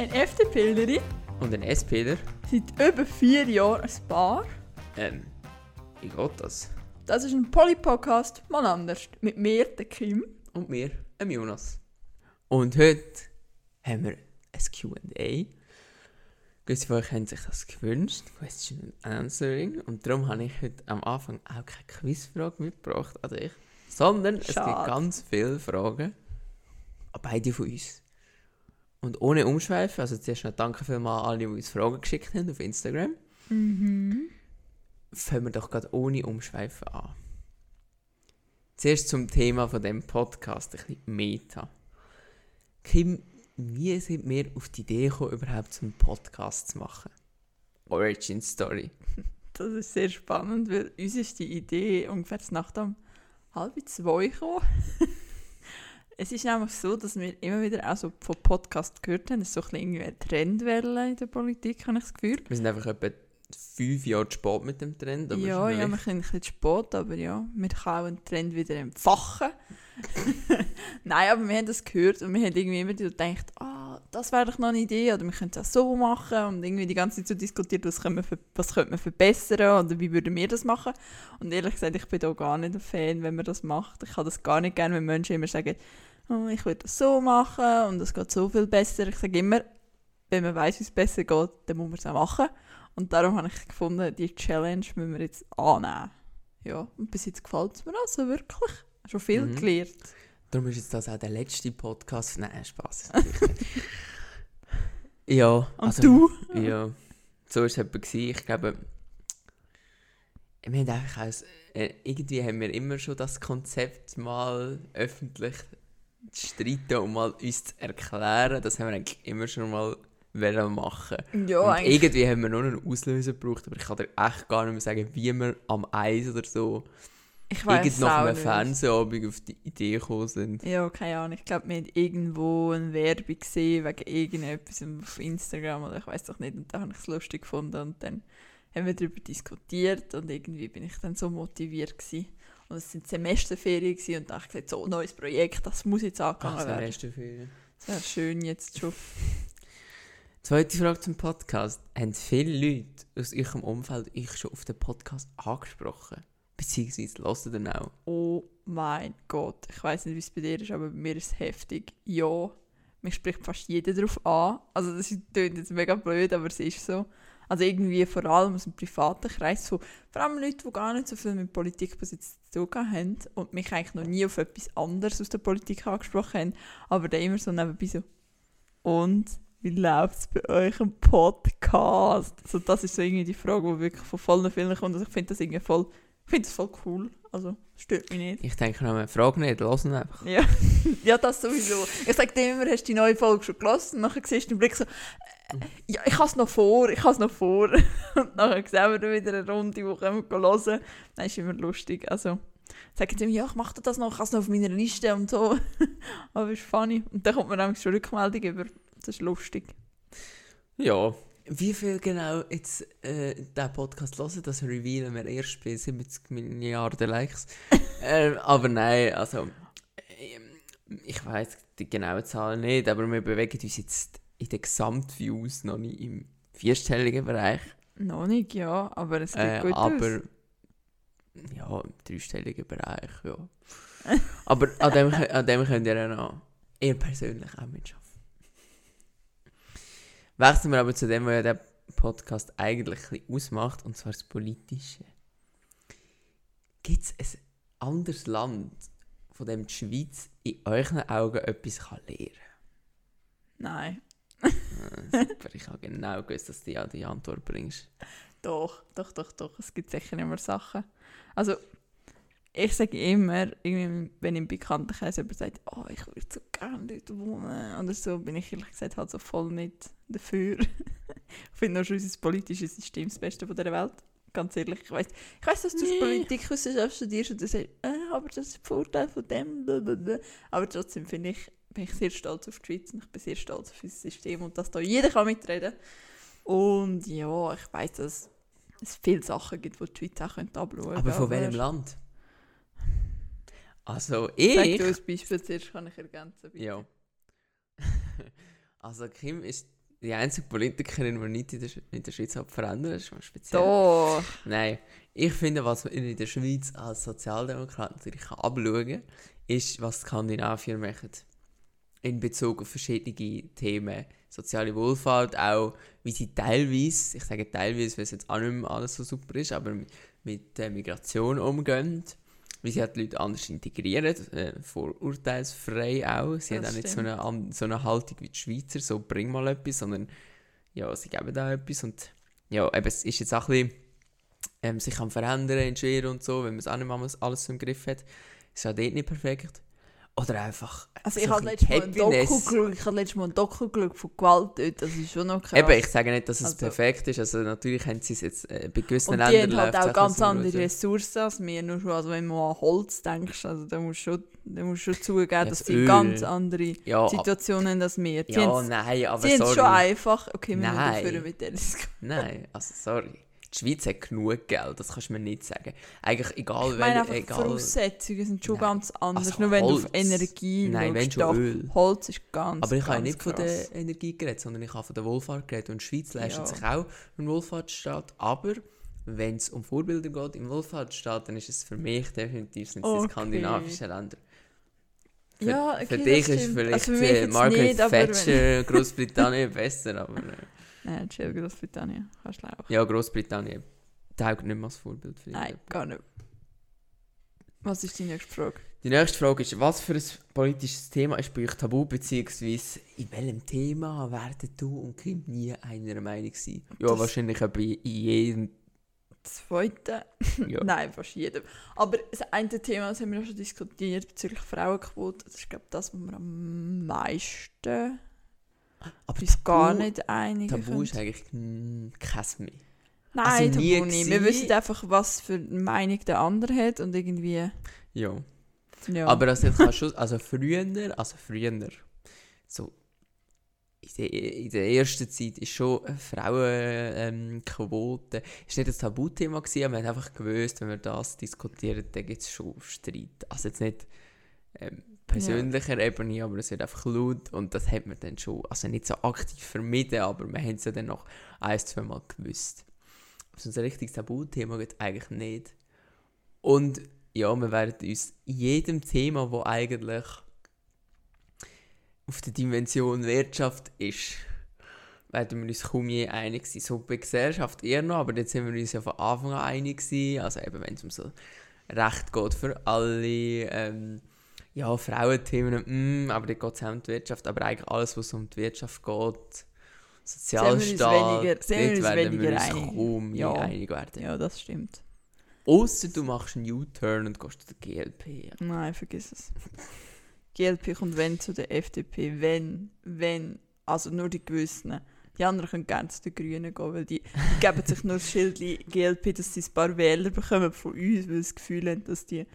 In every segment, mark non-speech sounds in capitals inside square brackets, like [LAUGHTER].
Ein FDPlerin Und ein SPler? seit über vier Jahren ein Paar. Ähm, wie geht das? Das ist ein Poly-Podcast, mal anders. Mit mir, der Kim. Und mir, dem Jonas. Und heute haben wir ein Q&A. Gewisse von euch haben sich das gewünscht, Question and Answering. Und darum habe ich heute am Anfang auch keine Quizfrage mitgebracht an dich. Sondern es gibt Schade. ganz viele Fragen an beide von uns. Und ohne Umschweifen, also zuerst noch danke vielmals an alle, die uns Fragen geschickt haben auf Instagram. Mhm. fangen wir doch gerade ohne Umschweifen an. Zuerst zum Thema von dem Podcast, ein bisschen Meta. Kim, wie sind wir auf die Idee gekommen, überhaupt so einen Podcast zu machen? Origin Story. [LAUGHS] Das ist sehr spannend, weil uns ist die Idee ungefähr nach um halb zwei gekommen. [LAUGHS] es ist nämlich so, dass wir immer wieder auch so von Podcasts gehört haben. Es ist so ein bisschen irgendwie eine Trendwelle in der Politik, habe ich das Gefühl. Wir sind einfach etwa fünf Jahre zu spät mit dem Trend. Aber ja, ja, wir sind ein bisschen zu spät, aber ja, wir können auch einen Trend wieder entfachen. [LAUGHS] Nein, aber wir haben das gehört und wir haben irgendwie immer gedacht, ah, das wäre doch noch eine Idee oder wir könnten es auch so machen und irgendwie die ganze Zeit so diskutiert, was, können wir was könnte man verbessern oder wie würden wir das machen. Und ehrlich gesagt, ich bin da gar nicht ein Fan, wenn man das macht. Ich habe das gar nicht gerne, wenn Menschen immer sagen, oh, ich würde das so machen und es geht so viel besser. Ich sage immer, wenn man weiß, wie es besser geht, dann muss man es auch machen. Und darum habe ich gefunden, die Challenge müssen wir jetzt annehmen. Ja, und bis jetzt gefällt es mir also wirklich. Schon viel Mhm. gelernt. Darum ist jetzt das auch der letzte Podcast. Nein, Spaß. [LAUGHS] ja. Und also- du? Ja, so war es etwa. Ich glaube, wir haben einfach als, äh, irgendwie haben wir immer schon das Konzept mal öffentlich zu streiten und mal uns zu erklären. Das haben wir eigentlich immer schon mal wollen machen. Ja, und eigentlich. irgendwie haben wir noch einen Auslöser gebraucht, aber ich kann dir echt gar nicht mehr sagen, wie wir am Eis oder so Ich weiß nach einem. Fernsehabend auf die Idee gekommen sind. Ja, keine Ahnung. Ich glaube, wir haben irgendwo eine Werbung gesehen wegen irgendetwas auf Instagram oder ich weiß doch nicht. Und da habe ich es lustig gefunden und dann haben wir darüber diskutiert und irgendwie bin ich dann so motiviert gewesen. Und es sind Semesterferien gewesen und da habe ich gesagt, so ein neues Projekt, das muss jetzt angegangen Ach, werden. erste Ferien. Das wäre schön jetzt schon. [LAUGHS] Zweite Frage zum Podcast. Haben viele Leute aus eurem Umfeld euch schon auf den Podcast angesprochen? Beziehungsweise hören dann auch? Oh mein Gott. Ich weiß nicht, wie es bei dir ist, aber bei mir ist es heftig. Ja, mich spricht fast jeder darauf an. Also das klingt jetzt mega blöd, aber es ist so. Also irgendwie vor allem aus dem privaten Kreis, so, vor allem Leute, die gar nicht so viel mit Politik bis jetzt zu tun haben und mich eigentlich noch nie auf etwas anderes aus der Politik angesprochen haben, aber dann immer so nebenbei so, und wie läuft es bei euch im Podcast? So, das ist so irgendwie die Frage, die wirklich von vollen vielen kommt. Also ich finde das irgendwie voll, ich finde das voll cool. Also stört mich nicht. Ich denke noch, frag nicht, hören einfach. Ja, [LAUGHS] ja, das sowieso. Ich sage dir immer, hast du die neue Folge schon gelassen? Und nachher siehst du den Blick so, ja, ich habe es noch vor, ich habe es noch vor. [LAUGHS] Und nachher sehen wir wieder eine Runde, wo wir hören. Das ist immer lustig. Also, sagen sie mir, ja, ich mache das noch, ich habe es noch auf meiner Liste und so. [LAUGHS] Aber es ist funny. Und dann kommt man nämlich schon Rückmeldung über. Das ist lustig. Ja. Wie viel genau jetzt äh, diesen Podcast hören, das revealen wir erst bei 70 Milliarden Likes. [LAUGHS] ähm, aber nein, also ich weiß die genaue Zahl nicht, aber wir bewegen uns jetzt in den Gesamtviews noch nicht im vierstelligen Bereich. Noch nicht, ja, aber es geht Äh, gut aus. aber ja, im dreistelligen Bereich, ja. [LAUGHS] aber an dem, an dem könnt ihr ja noch ihr persönlich auch mitschaffen. Wechseln wir aber zu dem, was ja der Podcast eigentlich ein bisschen ausmacht, und zwar das Politische. Gibt es ein anderes Land, von dem die Schweiz in euren Augen etwas kann lernen Nein. kann? Äh, super, ich habe genau gewusst, dass du ja die Antwort bringst. Doch, doch, doch, doch. Es gibt sicher immer Sachen. Also, ich sage immer, wenn im Bekanntenkreis jemand sagt, oh, ich würde so gerne dort wohnen oder so, bin ich ehrlich gesagt halt so voll nicht dafür. ich [LAUGHS] finde schon unser politisches System das Beste von der Welt. Ganz ehrlich, ich weiß, ich weiß, dass du Nee. Politikwissenschaft studierst und du sagst, äh, aber das ist der Vorteil von dem, blablabla. aber trotzdem finde ich, bin ich sehr stolz auf die Schweiz und ich bin sehr stolz auf unser System und dass da jeder kann mitreden Und ja, ich weiß, dass es viele Sachen gibt, die die Schweiz auch abschauen könnte. Aber von welchem Land? Also Sag ich... du ein Beispiel zuerst, kann ich ergänzen. bitte. Ja. [LAUGHS] also Kim ist die einzige Politikerin, die nicht in der, in der Schweiz hat verändert, ist mal speziell. Doch. Nein, ich finde, was man in der Schweiz als Sozialdemokrat natürlich abschauen kann, ist, was die Skandinavier machen. In Bezug auf verschiedene Themen. Soziale Wohlfahrt, auch wie sie teilweise, ich sage teilweise, weil es jetzt auch nicht mehr alles so super ist, aber mit, der Migration umgehen. Wie sie halt die Leute anders integrieren, äh, vorurteilsfrei auch. Sie Das haben auch nicht so eine, so eine Haltung wie die Schweizer, so bring mal etwas, sondern ja, sie geben da etwas und ja, eben, es ist jetzt auch ein bisschen ähm, sich am verändern in Schweren und so, wenn man es auch nicht mal alles im Griff hat. Ist auch dort nicht perfekt. Oder einfach Also so ich habe letztes Mal ein Doku ich habe letztes Mal ein Doku geschaut von Gewalt dort, das ist schon noch krass. Eben, ich sage nicht, dass es Also- perfekt ist. Also natürlich haben sie es jetzt äh, bei gewissen und die Ländern haben halt auch ganz andere ja. Ressourcen als wir, nur schon, also wenn du an Holz denkst, also da musst du schon, da musst schon zugeben, dass das sie Öl. ganz andere Ja, Situationen haben als wir. Ja nein, aber sie haben es schon einfach, okay, wir müssen Nein. aufhören mit der Diskussion. Nein, also sorry. Die Schweiz hat genug Geld, das kannst du mir nicht sagen. Eigentlich egal, Ich meine wel- einfach, die egal. Voraussetzungen sind schon Nein. ganz anders, Also nur wenn du Holz. auf Energie Nein, wenn schon. Öl. Holz ist ganz, Aber ich habe ganz nicht von krass. der Energie geredet, sondern ich habe von der Wohlfahrt geredet. Und die Schweiz leistet Ja. sich auch einen Wohlfahrtsstaat. Aber wenn es um Vorbilder geht im Wohlfahrtsstaat, dann ist es für mich definitiv sind es die Okay. skandinavischen Länder. Für, Ja, okay, für das dich ist vielleicht Also für mich äh, Margaret nicht, wenn- Thatcher Großbritannien [LAUGHS] besser, aber äh, Nein, chill, Großbritannien, kannst du auch. ja, Großbritannien taugt nicht mehr als Vorbild für Nein, gar nicht. Was ist die nächste Frage? Die nächste Frage ist, was für ein politisches Thema ist bei euch tabu, beziehungsweise in welchem Thema werdet du und Kim nie einer Meinung sein? Ja, Das- wahrscheinlich bei jedem. Zweite? Ja. [LAUGHS] Nein, fast jedem. Aber das eine Thema, das haben wir auch schon diskutiert, bezüglich Frauenquote, das ist glaube ich das, was wir am meisten Aber uns gar nicht einigen Tabu ist eigentlich kein mehr. Nein, also nie Tabu nicht. Wir wissen einfach, was für eine Meinung der andere hat und irgendwie, Ja. ja. Aber das jetzt kann schon, also früher, also früher, so in der, in der ersten Zeit ist schon Frauenquote, ähm, ist nicht ein Tabuthema gewesen, aber man hat einfach gewusst, wenn wir das diskutieren, dann gibt es schon Streit. Also jetzt nicht ähm, persönlicher Ebene, aber es wird einfach laut und das hat man dann schon, also nicht so aktiv vermieden, aber wir haben es ja dann noch ein, zwei Mal gewusst. Also ein richtiges Tabuthema es eigentlich nicht. Und ja, wir werden uns jedem Thema, wo eigentlich auf der Dimension Wirtschaft ist, werden wir uns kaum je einig sein. So bei Gesellschaft eher noch, aber jetzt sind wir uns ja von Anfang an einig gewesen. Also eben, wenn es um so Recht geht für alle, ähm, ja, Frauenthemen, mm, aber dort geht es auch um die Wirtschaft, aber eigentlich alles, was um die Wirtschaft geht, Sozialstaat, weniger- sind wir dort werden wir weniger uns einig. kaum Ja. einig werden. ja, das stimmt. Ausser du machst einen U-Turn und gehst zu der GLP. Nein, vergiss es. [LAUGHS] GLP kommt wenn zu der FDP, wenn, wenn, also nur die Gewissen. Die anderen können gerne zu den Grünen gehen, weil die, die geben sich nur das Schild GLP, dass sie ein paar Wähler bekommen von uns, weil sie das Gefühl haben, dass die...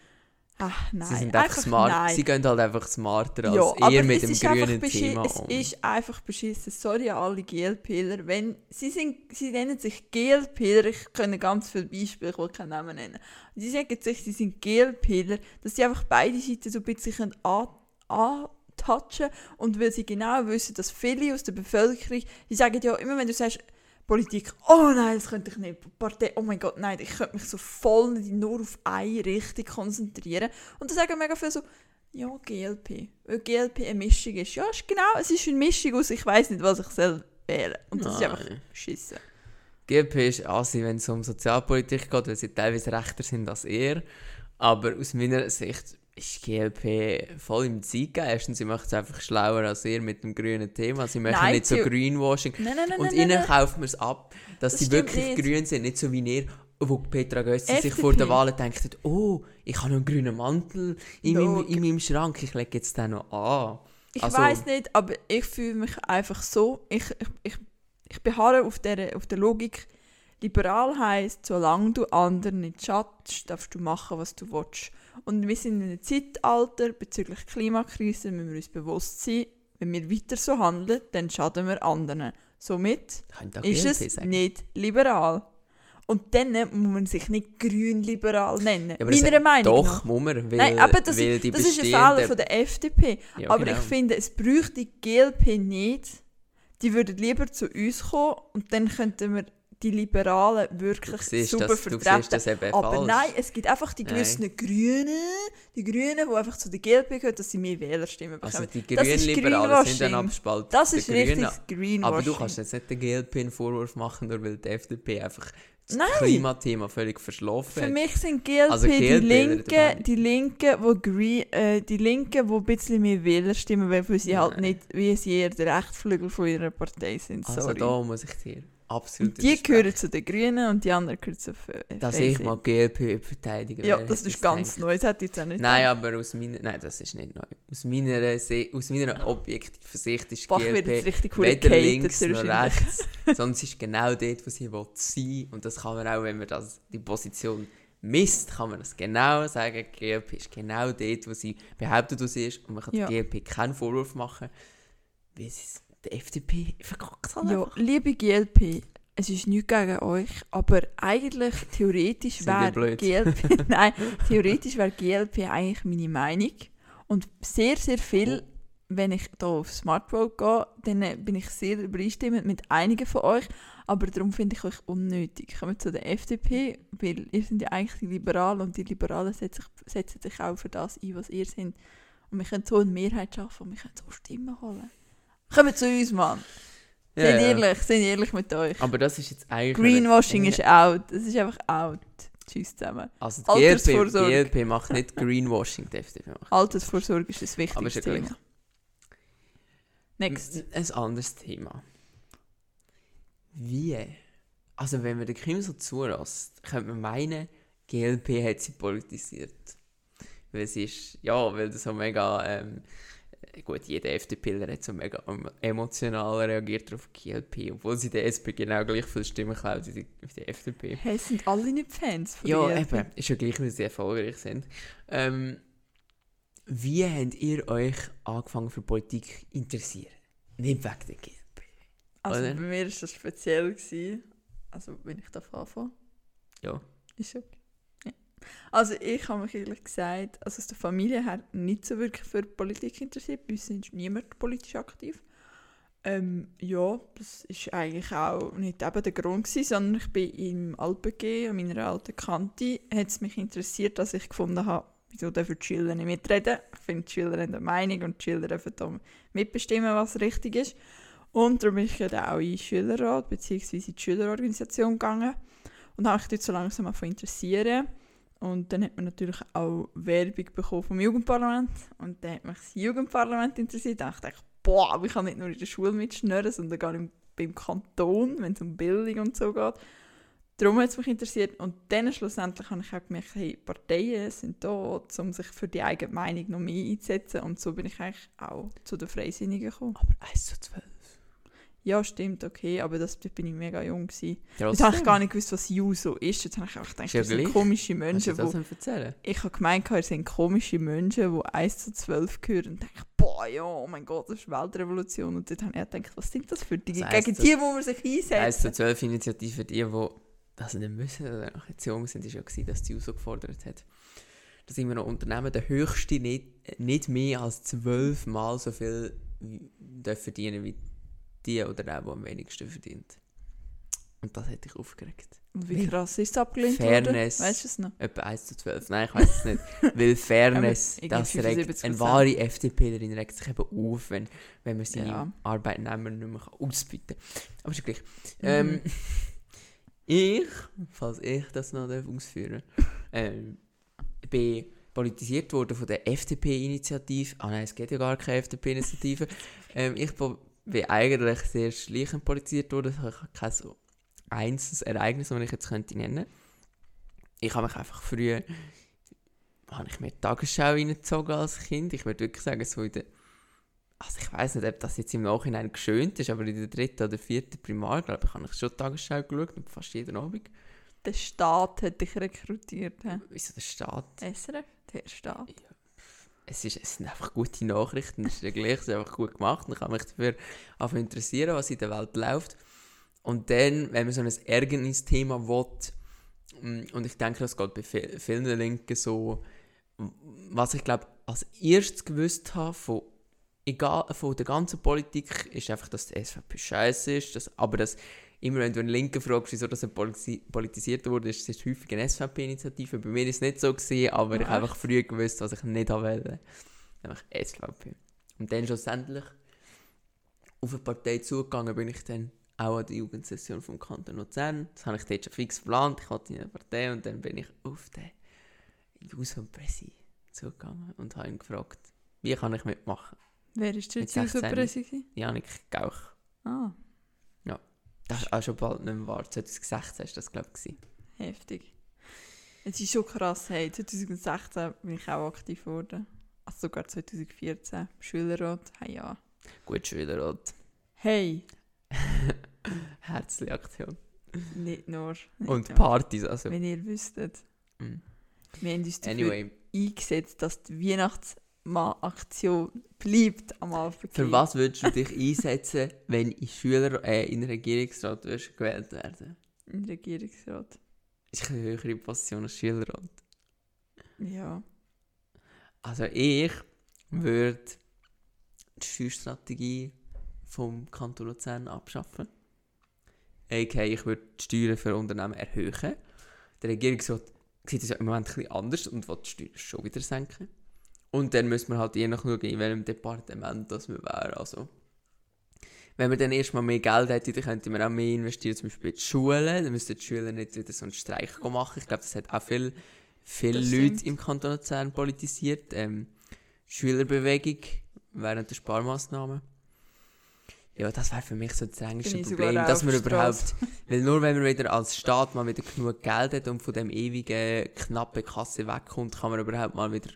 Ach nein, Sie sind einfach, smart. nein. Sie gehen halt einfach smarter als ja, ihr mit dem einfach grünen Thema Es um. ist einfach beschissen. Sorry an alle GLPler. Wenn, sie, sind, sie nennen sich GLPler, ich kann ganz viele Beispiele, ich will keinen Namen nennen. Sie sagen sich, sie sind GLPler, dass sie einfach beide Seiten so ein bisschen an, antouchen und weil sie genau wissen, dass viele aus der Bevölkerung, die sagen ja immer, wenn du sagst, Politik, oh nein, das könnte ich nicht. Partei, oh mein Gott, nein, ich könnte mich so voll nicht nur auf eine Richtung konzentrieren. Und dann sagen mega viele so, ja, GLP. Weil GLP eine Mischung ist. Ja, ist genau, es ist eine Mischung aus, ich weiß nicht, was ich soll wählen. Und das ist einfach Nein. beschissen. GLP ist assi, wenn es um Sozialpolitik geht, weil sie teilweise rechter sind als ihr. Aber aus meiner Sicht ist GLP voll im Zeitgeist und sie macht es einfach schlauer als ihr mit dem grünen Thema. Sie machen nicht so Greenwashing. Nein, nein, nein, und ihnen kauft man es ab, dass Das sie wirklich nicht. grün sind. Nicht so wie ihr, wo Petra Gössi sich vor der Wahl denkt, oh, ich habe noch einen grünen Mantel in, meinem, in meinem Schrank, ich lege jetzt den noch an. Ich Also- weiß nicht, aber ich fühle mich einfach so, ich, ich, ich, ich beharre auf der, auf der Logik, liberal heisst, solange du anderen nicht schadest, darfst du machen, was du willst. Und wir sind in einem Zeitalter bezüglich Klimakrise, müssen wir uns bewusst sein, wenn wir weiter so handeln, dann schaden wir anderen. Somit ist es sagen. nicht liberal. Und dann muss man sich nicht grün-liberal nennen. Ja, Meiner Meinung Doch, nach. muss man, weil, Nein, aber das, weil die das ist ein Fehler von der FDP. Ja, aber genau. ich finde, es bräuchte die GLP nicht, die würden lieber zu uns kommen und dann könnten wir die Liberalen wirklich siehst, super das, vertreten. Aber falsch. nein, es gibt einfach die Nein. gewissen Grünen, die Grünen, die einfach zu der GLP gehören, dass sie mehr Wählerstimmen Also bekommen. die Das ist Grünliberalen sind dann abgespalten. das Die ist richtiges Greenwashing. Aber du kannst jetzt nicht den GLP einen Vorwurf machen, nur weil die FDP einfach das Nein. Klimathema völlig verschlafen Für hat. mich sind GLP, Also die GLP wäre Linken, die Linken, wo Green, äh, die Linken, wo ein bisschen mehr Wählerstimmen, weil für sie halt Nein. nicht, wie sie eher der Rechtsflügel von ihrer Partei sind. Also Sorry. da muss ich dir absolut die widersprechen. gehören zu den Grünen und die anderen gehören zu FDP. Dass ich mal GLP verteidigen Ja, das ist ganz gedacht. neu. Das hätte ich jetzt auch nicht Nein, aber aus meiner... Nein, das ist nicht neu. Aus meiner, Se aus meiner objektiven Sicht ist Bach GLP richtig cool weder links noch rechts, [LAUGHS] es ist genau dort, wo sie will sein Und das kann man auch, wenn man das, die Position misst, kann man das genau sagen. GLP ist genau dort, wo sie behauptet, wo sie ist. Und man kann Ja. der GLP keinen Vorwurf machen, weil sie es- die FDP verkackt hat Ja, liebe GLP, es ist nichts gegen euch, aber eigentlich theoretisch Sind wäre? GLP, [LAUGHS] nein, theoretisch wäre GLP eigentlich meine Meinung und sehr, sehr viel, Oh. wenn ich da auf Smart Vote gehe, dann äh, bin ich sehr übereinstimmend mit einigen von euch, aber darum finde ich euch unnötig. Kommen wir zu der FDP, weil ihr seid ja eigentlich die Liberalen und die Liberalen setzen sich, setzen sich auch für das ein, was ihr seid. Und wir können so eine Mehrheit schaffen und wir können so Stimmen holen. Kommt zu uns, Mann. Ja, Seid ja. ehrlich, seid ehrlich mit euch. Aber das ist jetzt eigentlich... Greenwashing eine- ist out. Das ist einfach out. Tschüss zusammen. Also die GLP, Altersvorsorge. GLP macht nicht Greenwashing, die FDP macht. Altersvorsorge ist ein Aber ist ja gleich. Thema. Next. Ein anderes Thema. Wie? Also wenn man den Kim so zulässt, könnte man meinen, GLP hat sie politisiert. Weil sie ist, ja, weil das so mega, ähm, gut, jeder FDPler hat so mega em- emotional reagiert auf GLP, obwohl sie der SP genau gleich viele Stimmen klaut wie die, die FDP. Hey, sind alle nicht Fans von Ja, eben. Ist ja gleich, weil sie erfolgreich sind. Ähm, wie habt ihr euch angefangen für Politik zu interessieren? Nicht wegen der GLP. Also oder? bei mir war das speziell. Gewesen. Also wenn ich davon anfange. Ja. Ist okay. Also ich habe mich ehrlich gesagt, also aus der Familie her nicht so wirklich für Politik interessiert. Bei uns ist niemand politisch aktiv. Ähm, ja, das ist eigentlich auch nicht eben der Grund gewesen, sondern ich bin im Alpen an meiner alten Kante, hat es mich interessiert, dass ich gefunden habe, wieso dürfen die Schüler nicht mitreden. Ich finde, die Schüler haben eine Meinung und die Schüler dürfen da mitbestimmen, was richtig ist. Und darum bin ich dann auch in den Schülerrat bzw. in die Schülerorganisation gegangen und habe mich dort so langsam davon interessieren. Und dann hat man natürlich auch Werbung bekommen vom Jugendparlament. Und dann hat mich das Jugendparlament interessiert. Da dachte ich, boah, ich kann nicht nur in der Schule mitschnurren, sondern gar nicht beim Kanton, wenn es um Bildung und so geht. Darum hat es mich interessiert. Und dann schlussendlich habe ich auch gemerkt, hey, Parteien sind da, um sich für die eigene Meinung noch mehr einzusetzen. Und so bin ich eigentlich auch zu den Freisinnigen gekommen. Aber 1 zu 12. Ja, stimmt, okay, aber das, da bin ich mega jung. Gewesen. Jetzt habe ich gar nicht gewusst, was Juso ist. Jetzt habe ich auch gedacht, ja das sind komische Menschen, das wo ich habe gemeint, es sind komische Menschen, die 1 zu 12 gehören und denke, boah, ja, oh mein Gott, das ist Weltrevolution. Und dort habe ich gedacht, was sind das für? Also 1 Gegen die, wo man sich 1 einsetzt. zu 12 Initiative, die, die das nicht müssen oder noch jetzt jung sind, ist ja gewesen, dass die USO gefordert hat. Dass immer noch Unternehmen der höchste nicht, nicht mehr als zwölfmal so viel wie- dürfen verdienen wie die oder der, der am wenigsten verdient. Und das hätte ich aufgeregt. Und wie krass ist es abgelehnt Fairness. worden? Weißt du es noch? Etwa 1 zu 12. Nein, ich weiß es nicht. [LAUGHS] Weil Fairness, das regt, 75%. eine wahre FDPlerin regt sich eben auf, wenn, wenn man seine Ja. Arbeitnehmer nicht mehr ausbieten kann. Aber ist gleich. Mhm. Ähm, ich, falls ich das noch darf ausführen ähm, bin politisiert worden von der FDP-Initiative. Ah nein, es geht ja gar keine FDP-Initiative. ähm, ich bin eigentlich sehr schleichend politisiert worden. Ich habe kein so einzelnes Ereignis, das ich jetzt könnte nennen Ich habe mich einfach früher habe ich mir die Tagesschau reingezogen als Kind. Ich würde wirklich sagen, so in der also ich weiß nicht, ob das jetzt im Nachhinein geschönt ist, aber in der dritten oder vierten Primar, glaube ich, habe ich schon die Tagesschau geschaut, und fast jeden Abend. Der Staat hat dich rekrutiert. He? Wieso der Staat? SRF? Der Staat. Es, ist, es sind einfach gute Nachrichten, es ist ja gleich, es ist einfach gut gemacht. Ich kann mich dafür einfach interessieren, was in der Welt läuft. Und dann, wenn man so ein Ärgernisthema will, mm, und ich denke, das geht bei vi- vielen Linken so, was ich glaube, als erstes gewusst habe von egal, von der ganzen Politik ist einfach, dass die SVP scheiße ist, dass, aber dass immer wenn du einen Linken fragst, wieso das politi politisiert wurde, ist es häufig eine SVP-Initiative. Bei mir ist es nicht so gewesen, aber ich Ah, habe einfach früh gewusst, was ich nicht wollte. Nämlich SVP. Und dann schlussendlich auf eine Partei zugegangen bin ich dann auch an die Jugendsession vom Kanton Luzern. Das habe ich dort schon fix geplant. Ich hatte in eine Partei und dann bin ich auf den Juso-Pressi zugegangen und habe ihn gefragt, wie kann ich mitmachen? Wer ist der jetzt 16. User-Präsi? Janik Gauch. Ah, Das ist auch schon bald nicht mehr wahr. 2016 war das, glaube ich. heftig. Es ist schon krass, hey, 2016 bin ich auch aktiv geworden. Also sogar 2014, Schülerrat, hey ja. Gut, Schülerrat. Hey, [LAUGHS] Herzliche Aktion. nicht nur. Nicht Und nur. Partys, also. Wenn ihr wüsstet. Mm. Wir haben uns dafür Anyway, eingesetzt, dass die Weihnachtsmann-Aktion bleibt am Anfang. für was würdest du dich einsetzen, [LAUGHS] wenn in Schüler, äh, in Regierungsrat gewählt werden? Im Regierungsrat. Ist eine höhere Position als Schülerrat. Ja. Also ich würde die Steuerstrategie vom Kanton Luzern abschaffen. A.k.a. ich würde die Steuern für Unternehmen erhöhen. Der Regierungsrat sieht das ja im Moment ein bisschen anders und will die Steuern schon wieder senken. Und dann müssen wir halt je nach schauen, in welchem Departement das wir wären. Also, wenn man dann erstmal mehr Geld hätte, dann könnte man auch mehr investieren, zum Beispiel in die Schulen. Dann müssten die Schüler nicht wieder so einen Streik machen. Ich glaube, das hat auch viel, viele Leute im Kanton Luzern politisiert. Ähm, Schülerbewegung während der Sparmaßnahmen. Ja, das wäre für mich so das sogar Problem, dass man überhaupt, [LAUGHS] weil nur wenn man wieder als Staat mal wieder genug Geld hat und von dem ewigen knappen Kasse wegkommt, kann man überhaupt mal wieder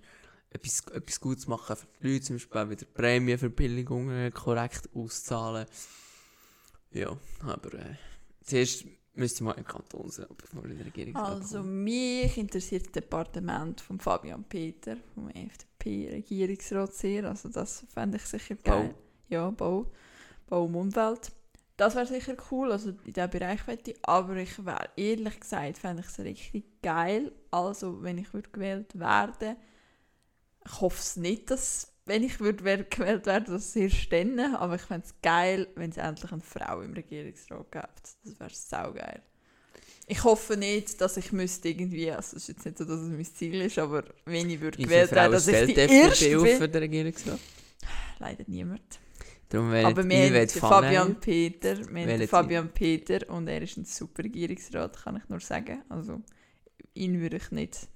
etwas, etwas Gutes machen für die Leute, zum Beispiel auch wieder Prämienverbilligungen korrekt auszahlen. Ja, aber äh, zuerst müsste mal im Kantonsrat, bevor ich in die Regierung Also mich interessiert das Departement von Fabian Peter, vom FDP-Regierungsrat sehr. Also das fände ich sicher Bau. geil. Ja, Bau. Bau und Umwelt. Das wäre sicher cool, also in diesem Bereich möchte ich. Aber ich wäre ehrlich gesagt, fände ich es richtig geil. Also wenn ich würde gewählt werden ich hoffe es nicht, dass wenn ich würde gewählt werden, dass sie dann, aber ich fände es geil, wenn es endlich eine Frau im Regierungsrat gibt. Das wäre saugeil. Ich hoffe nicht, dass ich müsste irgendwie, also es ist jetzt nicht so, dass es mein Ziel ist, aber wenn ich würde gewählt werden, dass ich die erste bin. für den Regierungsrat? Leider niemand. Darum wäre aber wir haben Fabian Peter, wir haben. Fabian Peter und er ist ein super Regierungsrat, kann ich nur sagen. Also ihn würde ich nicht,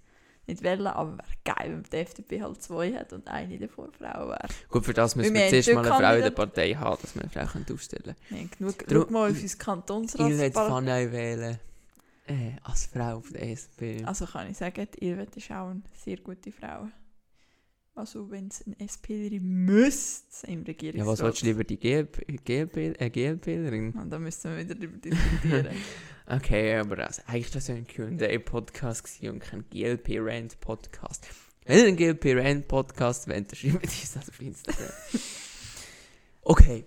nicht wählen, aber wäre geil, wenn die FDP halt zwei hat und eine davor Frau wäre. Gut, für das müssen wir wir zuerst mal eine Frau in der Partei haben, dass wir eine Frau können aufstellen haben genug, Drum- mal auf unser Ich will jetzt. Van Neu wählen. Äh, als Frau auf der SP. Also kann ich sagen, Irwet ist auch eine sehr gute Frau. Also wenn es ein SPlerin müsste im Regierungsrat. ja, was willst du lieber, die GLP, GLP, äh, GLPlerin? Ah, Da müssen wir wieder darüber diskutieren. [LAUGHS] Okay, aber also, eigentlich war das ja ein Q&A-Podcast und kein GLP-Rant-Podcast. Wenn ihr einen GLP-Rant-Podcast wollt, dann schreibt uns das auf Instagram. [LAUGHS] okay,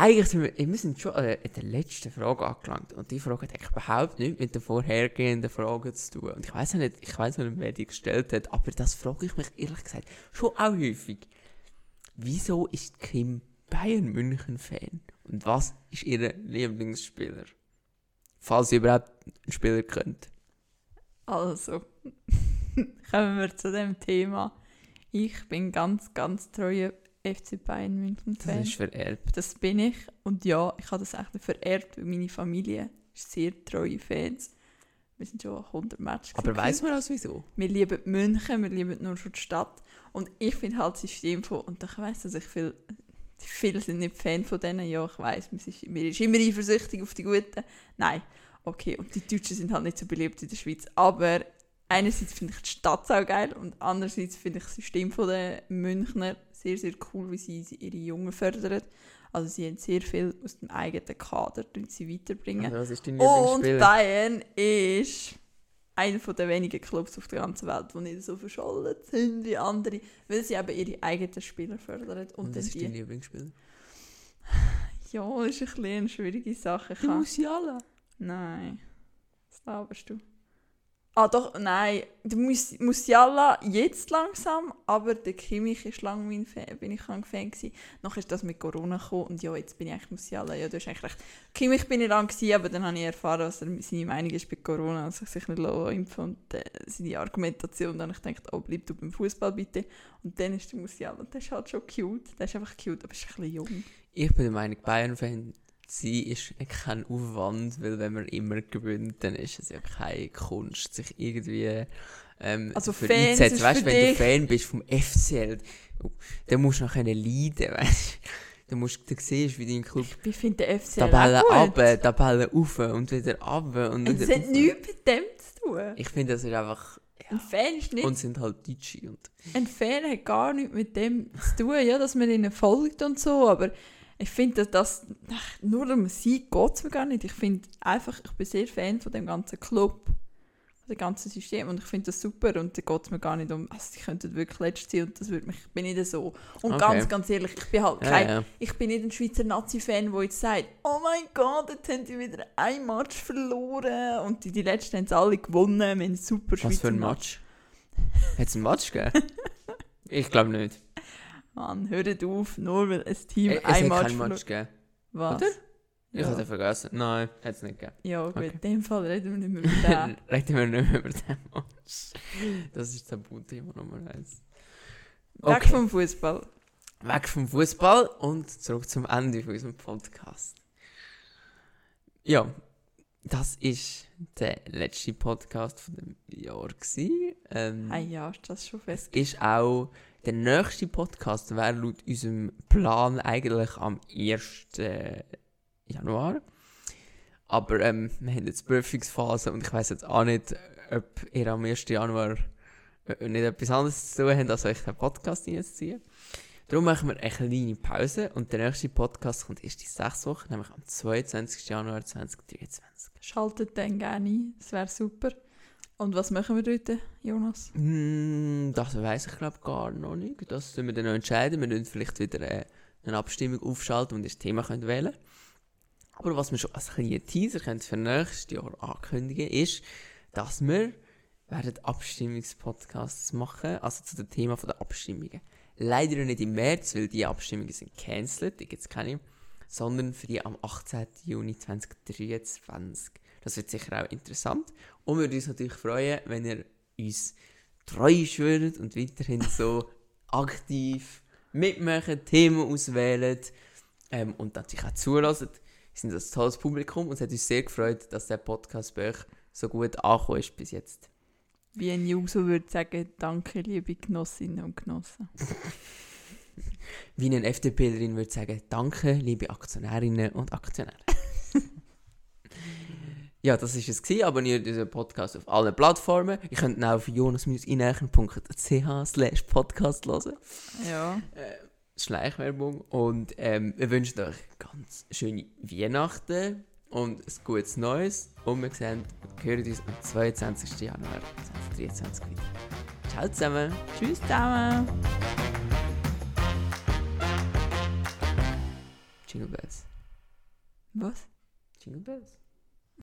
eigentlich sind wir, wir sind schon äh, in der letzten Frage angelangt und die Frage hat eigentlich überhaupt nichts mit den vorhergehenden Fragen zu tun. Und ich weiß nicht, ich weiß nicht, wer die gestellt hat, aber das frage ich mich ehrlich gesagt schon auch häufig. Wieso ist Kim Bayern München-Fan? Und was ist ihr Lieblingsspieler? Falls ihr überhaupt einen Spieler kennt. also, [LAUGHS] kommen wir zu dem Thema. Ich bin ganz, ganz treuer FC Bayern München Das Fan. ist vererbt. Das bin ich. Und ja, ich habe das echt vererbt, weil meine Familie ist sehr treue Fans. Wir sind schon 100 Matches. Aber weiß man auch wieso? Wir lieben München, wir lieben nur schon die Stadt. Und ich finde halt das System von, und ich weiss, dass ich viel, viele sind nicht Fan von denen, ja, ich weiss, mir ist, mir ist immer eifersüchtig auf die Guten. Nein, okay, und die Deutschen sind halt nicht so beliebt in der Schweiz. Aber einerseits finde ich die Stadt auch geil und andererseits finde ich das System von den Münchner sehr, sehr cool, wie sie ihre Jungen fördern. Also sie haben sehr viel aus dem eigenen Kader, den sie weiterbringen. Was ist dein Und? Bayern ist einer der wenigen Clubs auf der ganzen Welt, die nicht so verschollen sind wie andere, weil sie eben ihre eigenen Spieler fördern. Und, Und was ist dein Lieblingsspieler? ja, das ist ein eine schwierige Sache. Ich kann, Musiala. nein, was laberst du? Ah doch, nein, der Mus Musiala jetzt langsam, aber der Kimmich ist lange mein Fan, bin ich lang Fan gewesen. Nachher ist das mit Corona gekommen und ja, jetzt bin ich eigentlich Musiala. Ja, du hast eigentlich recht. Kimmich bin ich lang gewesen, aber dann habe ich erfahren, was er, seine Meinung ist bei Corona, also sich nicht impfen und äh, seine Argumentation. Dann habe ich gedacht, oh, bleib du beim Fußball bitte. Und dann ist der Musiala, der ist halt schon cute, der ist einfach cute, aber ist ein bisschen jung. Ich bin der Meinung, Bayern-Fan sie ist kein Aufwand, weil wenn man immer gewinnt, dann ist es ja keine Kunst, sich irgendwie ähm, Also für Fans einzusetzen. ist Weißt du, wenn du dich- Fan bist vom FCL, oh, dann musst du noch können leiden, [LAUGHS] weißt du. Dann musst du, du siehst, wie dein Club Ich finde den FCL Tabelle auch gut. runter, Tabelle rauf und wieder runter und Es wieder hat rauf. nichts mit dem zu tun. Ich finde, das ist einfach... Ein Fan ist nicht Und sind halt Deutsche. Und Ein Fan hat gar nichts mit dem zu tun, ja, dass man ihnen folgt und so, aber ich finde, dass das, ach, nur um Sieg geht es mir gar nicht. Ich finde einfach, ich bin sehr Fan von dem ganzen Club, von dem ganzen System und ich finde das super und da geht es mir gar nicht um, also sie könnten wirklich letzt sein und das würde mich, ich bin nicht so. Und Okay. ganz, ganz ehrlich, ich bin halt kein, ja. ich bin nicht ein Schweizer Nazi-Fan, der jetzt sagt, oh mein Gott, jetzt haben die wieder ein Match verloren und die, die letzten haben es alle gewonnen, wir haben super Was für Schweizer ein Match. Hat es einen Match gegeben? [LAUGHS] ich glaube nicht. Mann, hört auf, nur weil ein Team Es ein hat Match keinen verloren Match gegeben. Was? Oder? Ich Ja. den vergessen. Nein, hat es nicht gegeben. Ja, gut, Okay. in dem Fall reden wir nicht mehr über den. [LAUGHS] Reden wir nicht mehr über den Match. Das ist das Tabuthema Nummer eins. Weg Okay. vom Fußball. Weg vom Fußball und zurück zum Ende von unserem Podcast. Ja, das ist der letzte Podcast von dem Jahr gewesen. Ähm, Hey, ja, ist das schon fest. ist auch der nächste Podcast wäre laut unserem Plan eigentlich am 1. Januar. Aber ähm, wir haben jetzt Prüfungsphase und ich weiß jetzt auch nicht, ob ihr am 1. Januar äh, nicht etwas anderes zu tun habt, als euch den Podcast reinzuziehen. Darum machen wir eine kleine Pause und der nächste Podcast kommt erst in sechs Wochen, nämlich am 22. Januar 2023. Schaltet dann gerne ein, das wäre super. Und was machen wir heute, Jonas? Mm, das weiß ich glaube gar noch nicht. Das müssen wir dann noch entscheiden. Wir müssen vielleicht wieder äh, eine Abstimmung aufschalten und das Thema können wählen Aber was wir schon als kleinen Teaser für nächstes Jahr ankündigen ist, dass wir werden Abstimmungspodcasts machen, also zu dem Thema der Abstimmungen. Leider nicht im März, weil die Abstimmungen sind cancelled, die gibt es keine, sondern für die am 18. Juni 2023. Das wird sicher auch interessant. Und wir würden uns natürlich freuen, wenn ihr uns treu schwört und weiterhin so [LAUGHS] aktiv mitmachen, Themen auswählen ähm, und natürlich auch zulassen. Wir sind ein tolles Publikum und es hat uns sehr gefreut, dass der Podcast bei euch so gut angekommen ist bis jetzt. Wie ein User würde sagen, danke, liebe Genossinnen und Genossen. [LAUGHS] Wie eine FDPlerin würde sagen, danke, liebe Aktionärinnen und Aktionäre. [LAUGHS] ja, das ist es gewesen. Abonniert unseren Podcast auf allen Plattformen. Ihr könnt ihn auch auf jonas-ineichen.ch slash podcast hören. Ja. Äh, Schleichwerbung. Und ähm, wir wünschen euch ganz schöne Weihnachten und ein gutes Neues. Und wir sehen hören uns am 22. Januar 2023 wieder. Ciao zusammen. Tschüss zusammen. Jingle Bells. Was? Jingle Bells.